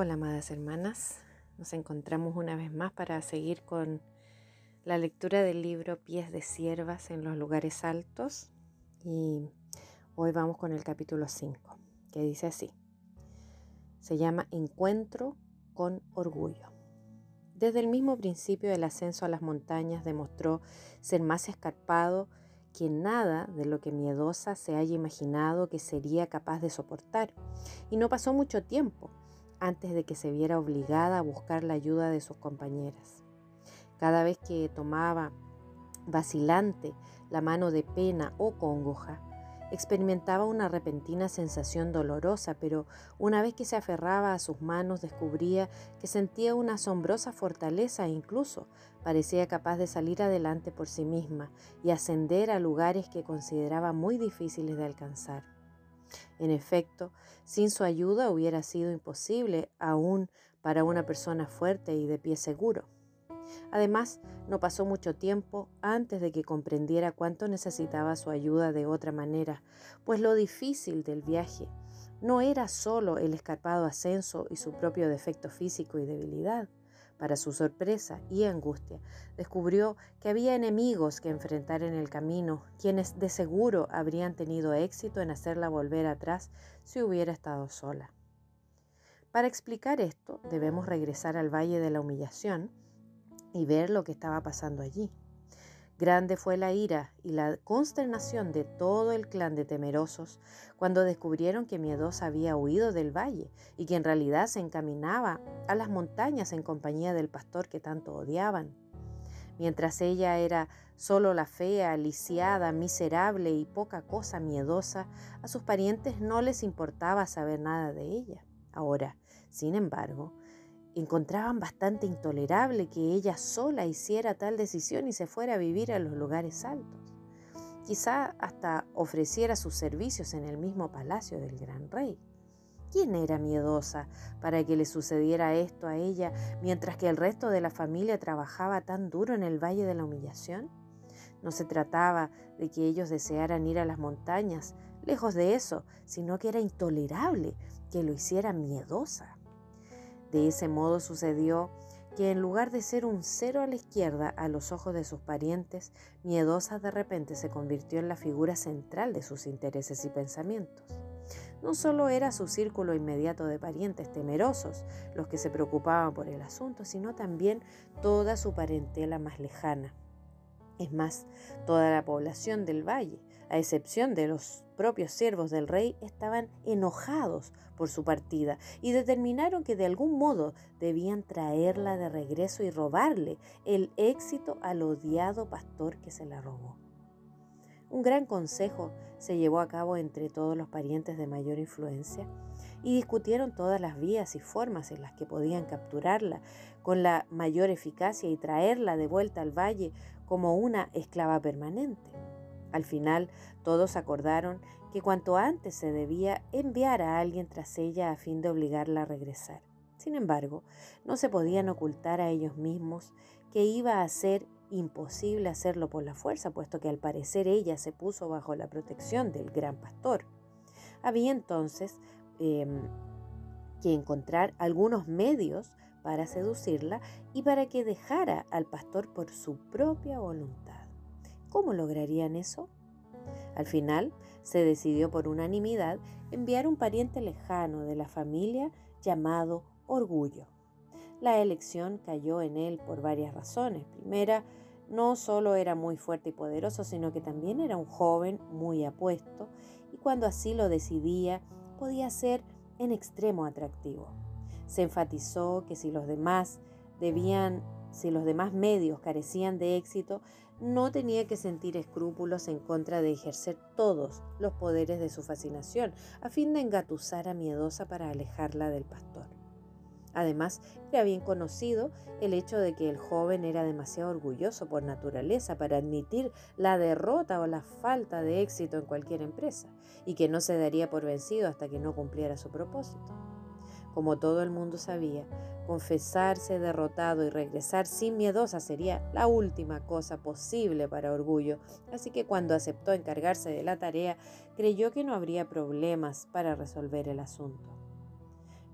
Hola, amadas hermanas. Nos encontramos una vez más para seguir con la lectura del libro Pies de Siervas en los lugares altos. Y hoy vamos con el capítulo 5, que dice así. Se llama Encuentro con Orgullo. Desde el mismo principio del ascenso a las montañas demostró ser más escarpado que nada de lo que miedosa se haya imaginado que sería capaz de soportar. Y no pasó mucho tiempo antes de que se viera obligada a buscar la ayuda de sus compañeras. Cada vez que tomaba vacilante la mano de pena o congoja, experimentaba una repentina sensación dolorosa, pero una vez que se aferraba a sus manos descubría que sentía una asombrosa fortaleza e incluso parecía capaz de salir adelante por sí misma y ascender a lugares que consideraba muy difíciles de alcanzar. En efecto, sin su ayuda hubiera sido imposible aún para una persona fuerte y de pie seguro. Además, no pasó mucho tiempo antes de que comprendiera cuánto necesitaba su ayuda de otra manera, pues lo difícil del viaje no era solo el escarpado ascenso y su propio defecto físico y debilidad, para su sorpresa y angustia, descubrió que había enemigos que enfrentar en el camino, quienes de seguro habrían tenido éxito en hacerla volver atrás si hubiera estado sola. Para explicar esto, debemos regresar al Valle de la Humillación y ver lo que estaba pasando allí. Grande fue la ira y la consternación de todo el clan de temerosos cuando descubrieron que Miedosa había huido del valle y que en realidad se encaminaba a las montañas en compañía del pastor que tanto odiaban. Mientras ella era solo la fea, lisiada, miserable y poca cosa miedosa, a sus parientes no les importaba saber nada de ella. Ahora, sin embargo, encontraban bastante intolerable que ella sola hiciera tal decisión y se fuera a vivir a los lugares altos. Quizá hasta ofreciera sus servicios en el mismo palacio del gran rey. ¿Quién era miedosa para que le sucediera esto a ella mientras que el resto de la familia trabajaba tan duro en el Valle de la Humillación? No se trataba de que ellos desearan ir a las montañas, lejos de eso, sino que era intolerable que lo hiciera miedosa. De ese modo sucedió que en lugar de ser un cero a la izquierda a los ojos de sus parientes, Miedosa de repente se convirtió en la figura central de sus intereses y pensamientos. No solo era su círculo inmediato de parientes temerosos los que se preocupaban por el asunto, sino también toda su parentela más lejana. Es más, toda la población del valle, a excepción de los propios siervos del rey, estaban enojados por su partida y determinaron que de algún modo debían traerla de regreso y robarle el éxito al odiado pastor que se la robó. Un gran consejo se llevó a cabo entre todos los parientes de mayor influencia y discutieron todas las vías y formas en las que podían capturarla con la mayor eficacia y traerla de vuelta al valle como una esclava permanente. Al final, todos acordaron que cuanto antes se debía enviar a alguien tras ella a fin de obligarla a regresar. Sin embargo, no se podían ocultar a ellos mismos que iba a ser imposible hacerlo por la fuerza, puesto que al parecer ella se puso bajo la protección del gran pastor. Había entonces em, que encontrar algunos medios para seducirla y para que dejara al pastor por su propia voluntad. ¿Cómo lograrían eso? Al final se decidió por unanimidad enviar un pariente lejano de la familia llamado Orgullo. La elección cayó en él por varias razones. Primera, no solo era muy fuerte y poderoso, sino que también era un joven muy apuesto y cuando así lo decidía podía ser en extremo atractivo. Se enfatizó que si los demás debían, si los demás medios carecían de éxito, no tenía que sentir escrúpulos en contra de ejercer todos los poderes de su fascinación, a fin de engatusar a Miedosa para alejarla del pastor. Además, era bien conocido el hecho de que el joven era demasiado orgulloso por naturaleza para admitir la derrota o la falta de éxito en cualquier empresa y que no se daría por vencido hasta que no cumpliera su propósito. Como todo el mundo sabía, confesarse derrotado y regresar sin miedosa sería la última cosa posible para Orgullo, así que cuando aceptó encargarse de la tarea, creyó que no habría problemas para resolver el asunto.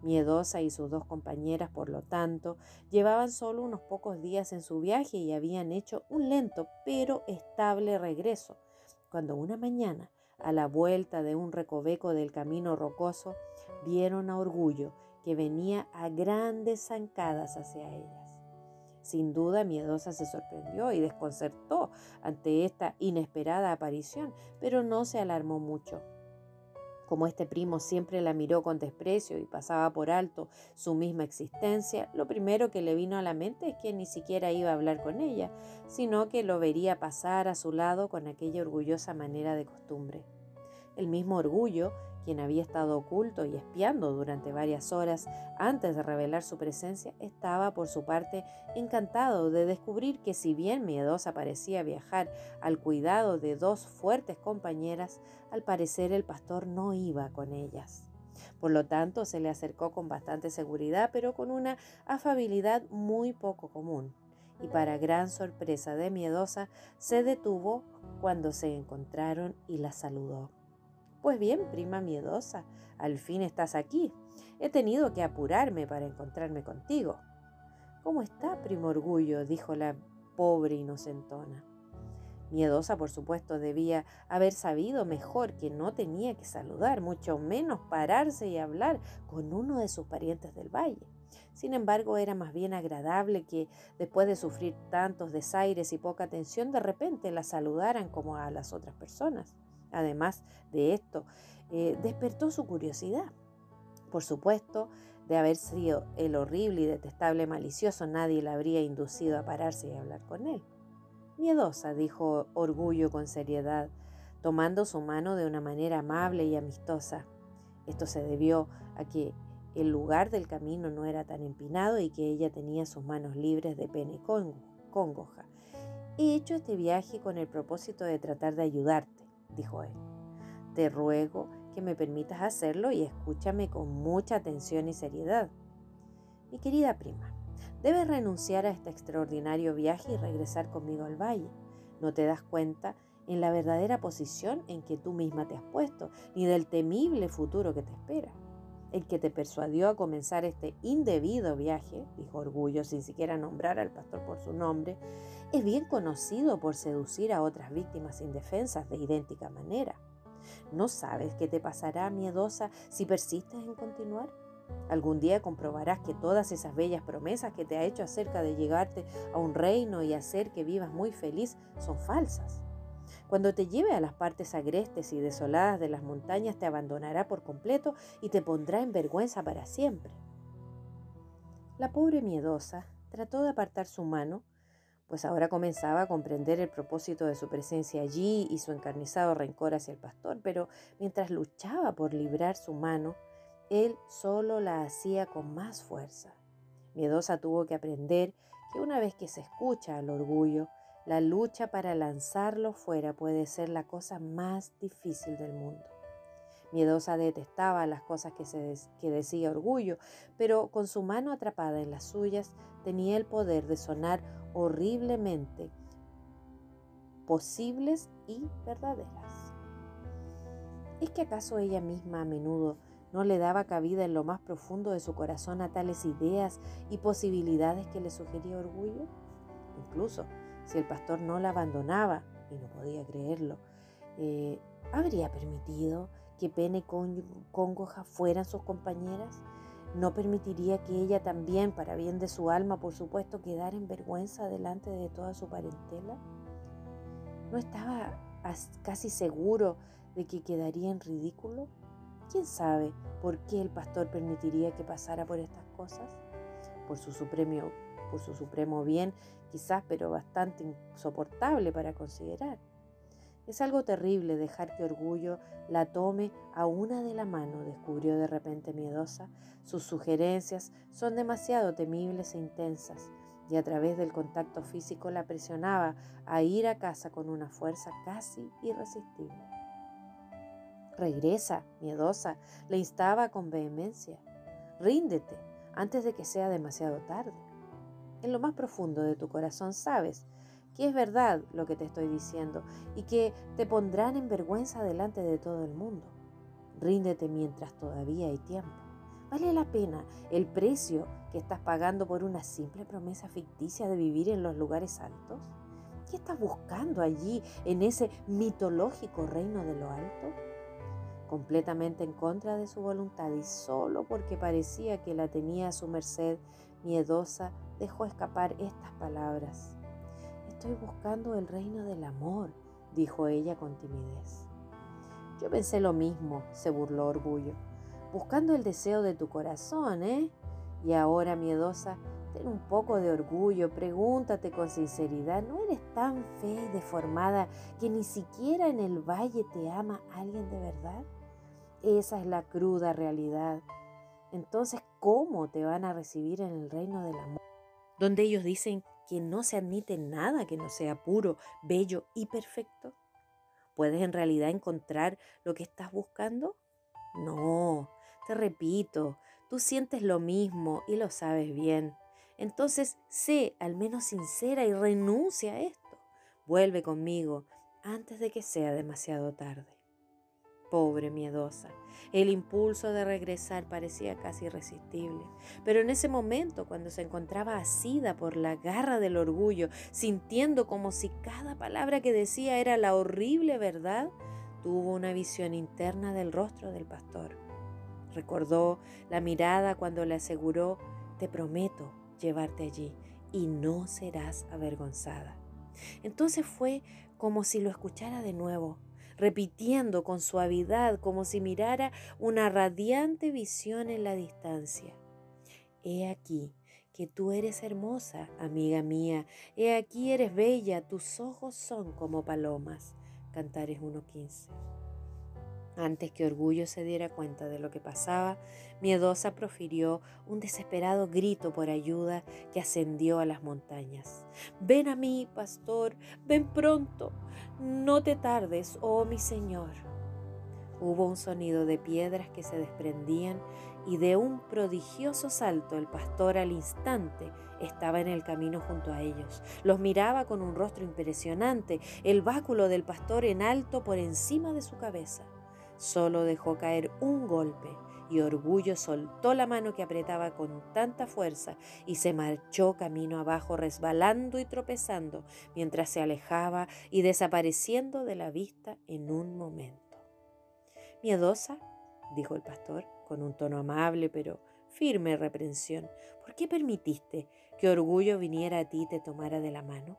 Miedosa y sus dos compañeras, por lo tanto, llevaban solo unos pocos días en su viaje y habían hecho un lento pero estable regreso, cuando una mañana, a la vuelta de un recoveco del camino rocoso, vieron a Orgullo que venía a grandes zancadas hacia ellas. Sin duda, Miedosa se sorprendió y desconcertó ante esta inesperada aparición, pero no se alarmó mucho. Como este primo siempre la miró con desprecio y pasaba por alto su misma existencia, lo primero que le vino a la mente es que ni siquiera iba a hablar con ella, sino que lo vería pasar a su lado con aquella orgullosa manera de costumbre. El mismo orgullo quien había estado oculto y espiando durante varias horas antes de revelar su presencia, estaba por su parte encantado de descubrir que si bien miedosa parecía viajar al cuidado de dos fuertes compañeras, al parecer el pastor no iba con ellas. Por lo tanto, se le acercó con bastante seguridad, pero con una afabilidad muy poco común. Y para gran sorpresa de Miedosa, se detuvo cuando se encontraron y la saludó. Pues bien, prima miedosa, al fin estás aquí. He tenido que apurarme para encontrarme contigo. ¿Cómo está, primo orgullo? dijo la pobre inocentona. Miedosa, por supuesto, debía haber sabido mejor que no tenía que saludar, mucho menos pararse y hablar con uno de sus parientes del valle. Sin embargo, era más bien agradable que, después de sufrir tantos desaires y poca atención, de repente la saludaran como a las otras personas. Además de esto, eh, despertó su curiosidad. Por supuesto, de haber sido el horrible y detestable malicioso, nadie la habría inducido a pararse y hablar con él. Miedosa, dijo Orgullo con seriedad, tomando su mano de una manera amable y amistosa. Esto se debió a que el lugar del camino no era tan empinado y que ella tenía sus manos libres de pena y congoja. He hecho este viaje con el propósito de tratar de ayudarte dijo él. Te ruego que me permitas hacerlo y escúchame con mucha atención y seriedad. Mi querida prima, debes renunciar a este extraordinario viaje y regresar conmigo al valle. No te das cuenta en la verdadera posición en que tú misma te has puesto, ni del temible futuro que te espera. El que te persuadió a comenzar este indebido viaje, dijo Orgullo sin siquiera nombrar al pastor por su nombre, es bien conocido por seducir a otras víctimas indefensas de idéntica manera. ¿No sabes qué te pasará, miedosa, si persistes en continuar? Algún día comprobarás que todas esas bellas promesas que te ha hecho acerca de llegarte a un reino y hacer que vivas muy feliz son falsas. Cuando te lleve a las partes agrestes y desoladas de las montañas, te abandonará por completo y te pondrá en vergüenza para siempre. La pobre miedosa trató de apartar su mano, pues ahora comenzaba a comprender el propósito de su presencia allí y su encarnizado rencor hacia el pastor, pero mientras luchaba por librar su mano, él solo la hacía con más fuerza. Miedosa tuvo que aprender que una vez que se escucha al orgullo, la lucha para lanzarlo fuera puede ser la cosa más difícil del mundo. Miedosa detestaba las cosas que, que decía orgullo, pero con su mano atrapada en las suyas tenía el poder de sonar horriblemente posibles y verdaderas. ¿Es que acaso ella misma a menudo no le daba cabida en lo más profundo de su corazón a tales ideas y posibilidades que le sugería orgullo? Incluso si el pastor no la abandonaba, y no podía creerlo, eh, ¿habría permitido que Pene Congoja fueran sus compañeras? ¿No permitiría que ella también, para bien de su alma, por supuesto, quedara en vergüenza delante de toda su parentela? ¿No estaba casi seguro de que quedaría en ridículo? ¿Quién sabe por qué el pastor permitiría que pasara por estas cosas? Por su supremo por su supremo bien, quizás, pero bastante insoportable para considerar. Es algo terrible dejar que orgullo la tome a una de la mano, descubrió de repente miedosa. Sus sugerencias son demasiado temibles e intensas, y a través del contacto físico la presionaba a ir a casa con una fuerza casi irresistible. Regresa, miedosa, le instaba con vehemencia. Ríndete antes de que sea demasiado tarde en lo más profundo de tu corazón sabes que es verdad lo que te estoy diciendo y que te pondrán en vergüenza delante de todo el mundo. Ríndete mientras todavía hay tiempo. ¿Vale la pena el precio que estás pagando por una simple promesa ficticia de vivir en los lugares altos? ¿Qué estás buscando allí en ese mitológico reino de lo alto? Completamente en contra de su voluntad y solo porque parecía que la tenía a su merced, miedosa, dejó escapar estas palabras. Estoy buscando el reino del amor, dijo ella con timidez. Yo pensé lo mismo, se burló Orgullo, buscando el deseo de tu corazón, ¿eh? Y ahora, miedosa, ten un poco de orgullo, pregúntate con sinceridad, ¿no eres tan fe y deformada que ni siquiera en el valle te ama alguien de verdad? Esa es la cruda realidad. Entonces, ¿cómo te van a recibir en el reino del amor? Donde ellos dicen que no se admite nada que no sea puro, bello y perfecto. ¿Puedes en realidad encontrar lo que estás buscando? No, te repito, tú sientes lo mismo y lo sabes bien. Entonces sé al menos sincera y renuncia a esto. Vuelve conmigo antes de que sea demasiado tarde. Pobre miedosa. El impulso de regresar parecía casi irresistible. Pero en ese momento, cuando se encontraba asida por la garra del orgullo, sintiendo como si cada palabra que decía era la horrible verdad, tuvo una visión interna del rostro del pastor. Recordó la mirada cuando le aseguró, te prometo llevarte allí y no serás avergonzada. Entonces fue como si lo escuchara de nuevo repitiendo con suavidad como si mirara una radiante visión en la distancia. He aquí que tú eres hermosa, amiga mía, he aquí eres bella, tus ojos son como palomas. Cantares 1.15. Antes que Orgullo se diera cuenta de lo que pasaba, Miedosa profirió un desesperado grito por ayuda que ascendió a las montañas. Ven a mí, pastor, ven pronto, no te tardes, oh mi Señor. Hubo un sonido de piedras que se desprendían y de un prodigioso salto el pastor al instante estaba en el camino junto a ellos. Los miraba con un rostro impresionante, el báculo del pastor en alto por encima de su cabeza. Solo dejó caer un golpe y Orgullo soltó la mano que apretaba con tanta fuerza y se marchó camino abajo resbalando y tropezando mientras se alejaba y desapareciendo de la vista en un momento. Miedosa, dijo el pastor con un tono amable pero firme reprensión, ¿por qué permitiste que Orgullo viniera a ti y te tomara de la mano?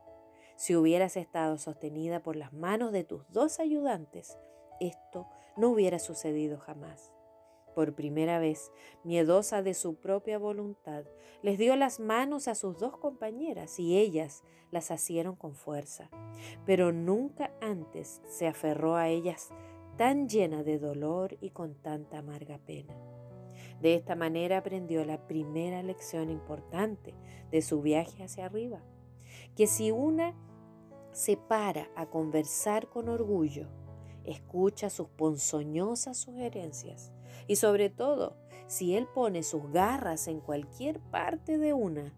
Si hubieras estado sostenida por las manos de tus dos ayudantes, esto no hubiera sucedido jamás. Por primera vez, miedosa de su propia voluntad, les dio las manos a sus dos compañeras y ellas las asieron con fuerza. Pero nunca antes se aferró a ellas tan llena de dolor y con tanta amarga pena. De esta manera aprendió la primera lección importante de su viaje hacia arriba, que si una se para a conversar con orgullo, escucha sus ponzoñosas sugerencias y sobre todo, si él pone sus garras en cualquier parte de una,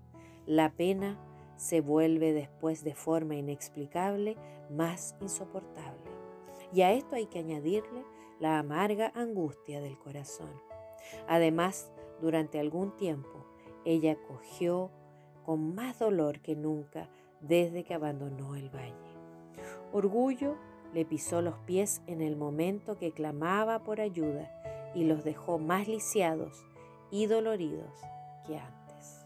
la pena se vuelve después de forma inexplicable más insoportable. Y a esto hay que añadirle la amarga angustia del corazón. Además, durante algún tiempo, ella cogió con más dolor que nunca desde que abandonó el valle. Orgullo le pisó los pies en el momento que clamaba por ayuda y los dejó más lisiados y doloridos que antes.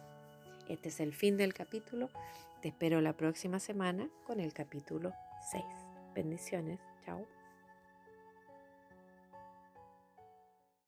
Este es el fin del capítulo. Te espero la próxima semana con el capítulo 6. Bendiciones. Chao.